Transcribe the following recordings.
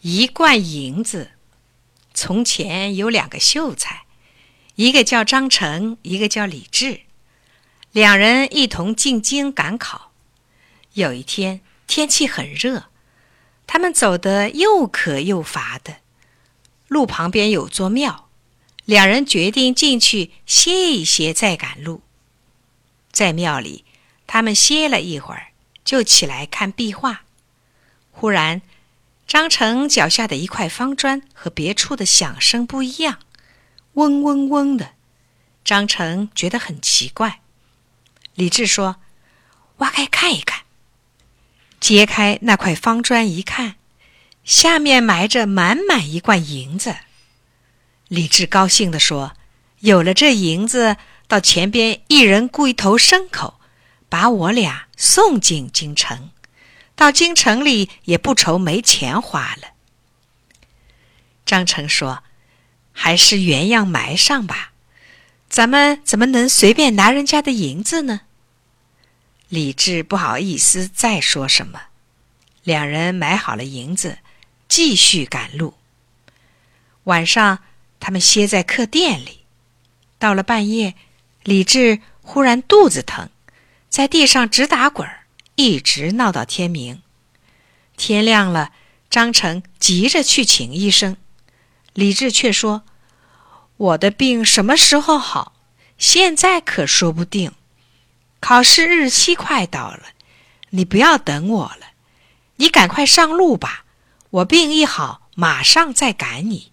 一贯银子。从前有两个秀才，一个叫张成，一个叫李治，两人一同进京赶考。有一天天气很热，他们走得又渴又乏的，路旁边有座庙，两人决定进去歇一歇，再赶路。在庙里，他们歇了一会儿，就起来看壁画。忽然，张成脚下的一块方砖和别处的响声不一样，嗡嗡嗡的。张成觉得很奇怪。李治说：“挖开看一看。”揭开那块方砖一看，下面埋着满满一罐银子。李治高兴地说：“有了这银子，到前边一人雇一头牲口，把我俩送进京城。”到京城里也不愁没钱花了。张成说：“还是原样埋上吧，咱们怎么能随便拿人家的银子呢？”李治不好意思再说什么，两人买好了银子，继续赶路。晚上，他们歇在客店里。到了半夜，李治忽然肚子疼，在地上直打滚儿。一直闹到天明，天亮了，张成急着去请医生，李治却说：“我的病什么时候好？现在可说不定。考试日期快到了，你不要等我了，你赶快上路吧。我病一好，马上再赶你。”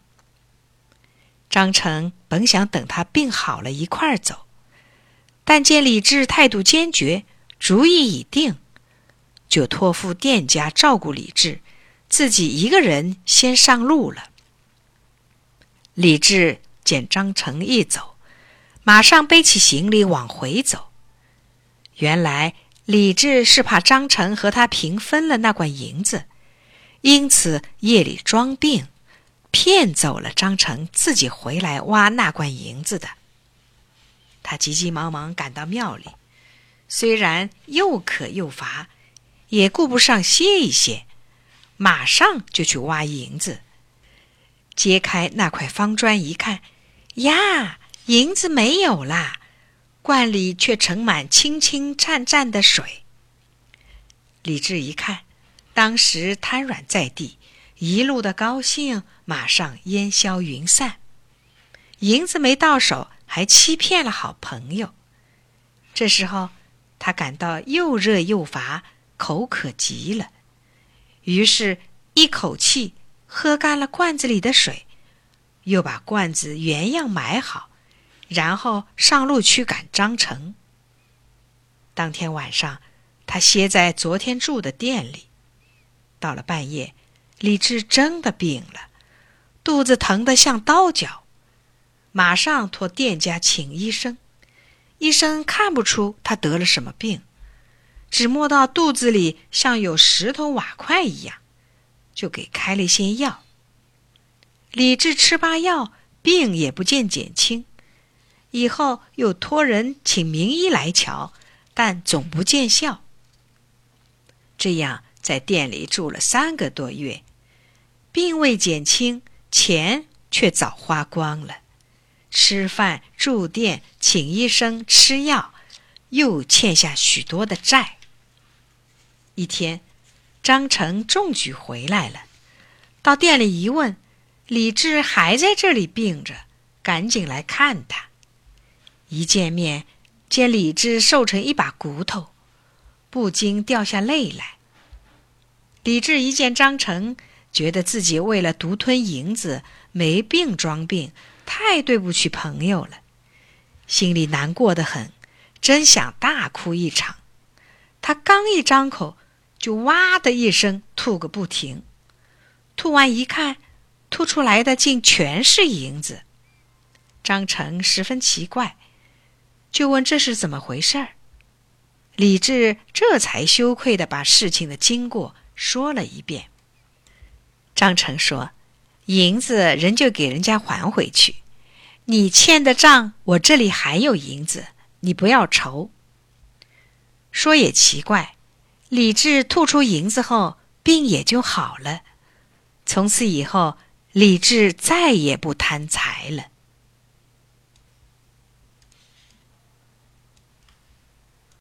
张成本想等他病好了一块儿走，但见李治态度坚决，主意已定。就托付店家照顾李治，自己一个人先上路了。李治见张成一走，马上背起行李往回走。原来李治是怕张成和他平分了那罐银子，因此夜里装病，骗走了张成，自己回来挖那罐银子的。他急急忙忙赶到庙里，虽然又渴又乏。也顾不上歇一歇，马上就去挖银子。揭开那块方砖一看，呀，银子没有啦，罐里却盛满清清湛湛的水。李治一看，当时瘫软在地，一路的高兴马上烟消云散。银子没到手，还欺骗了好朋友。这时候，他感到又热又乏。口渴极了，于是，一口气喝干了罐子里的水，又把罐子原样埋好，然后上路去赶张成。当天晚上，他歇在昨天住的店里。到了半夜，李治真的病了，肚子疼得像刀绞，马上托店家请医生。医生看不出他得了什么病。只摸到肚子里像有石头瓦块一样，就给开了些药。李治吃罢药，病也不见减轻。以后又托人请名医来瞧，但总不见效。这样在店里住了三个多月，病未减轻，钱却早花光了。吃饭、住店、请医生、吃药，又欠下许多的债。一天，张成中举回来了，到店里一问，李治还在这里病着，赶紧来看他。一见面，见李治瘦成一把骨头，不禁掉下泪来。李治一见张成，觉得自己为了独吞银子没病装病，太对不起朋友了，心里难过的很，真想大哭一场。他刚一张口。就哇的一声吐个不停，吐完一看，吐出来的竟全是银子。张成十分奇怪，就问这是怎么回事儿。李治这才羞愧的把事情的经过说了一遍。张成说：“银子人就给人家还回去，你欠的账我这里还有银子，你不要愁。”说也奇怪。李治吐出银子后，病也就好了。从此以后，李治再也不贪财了。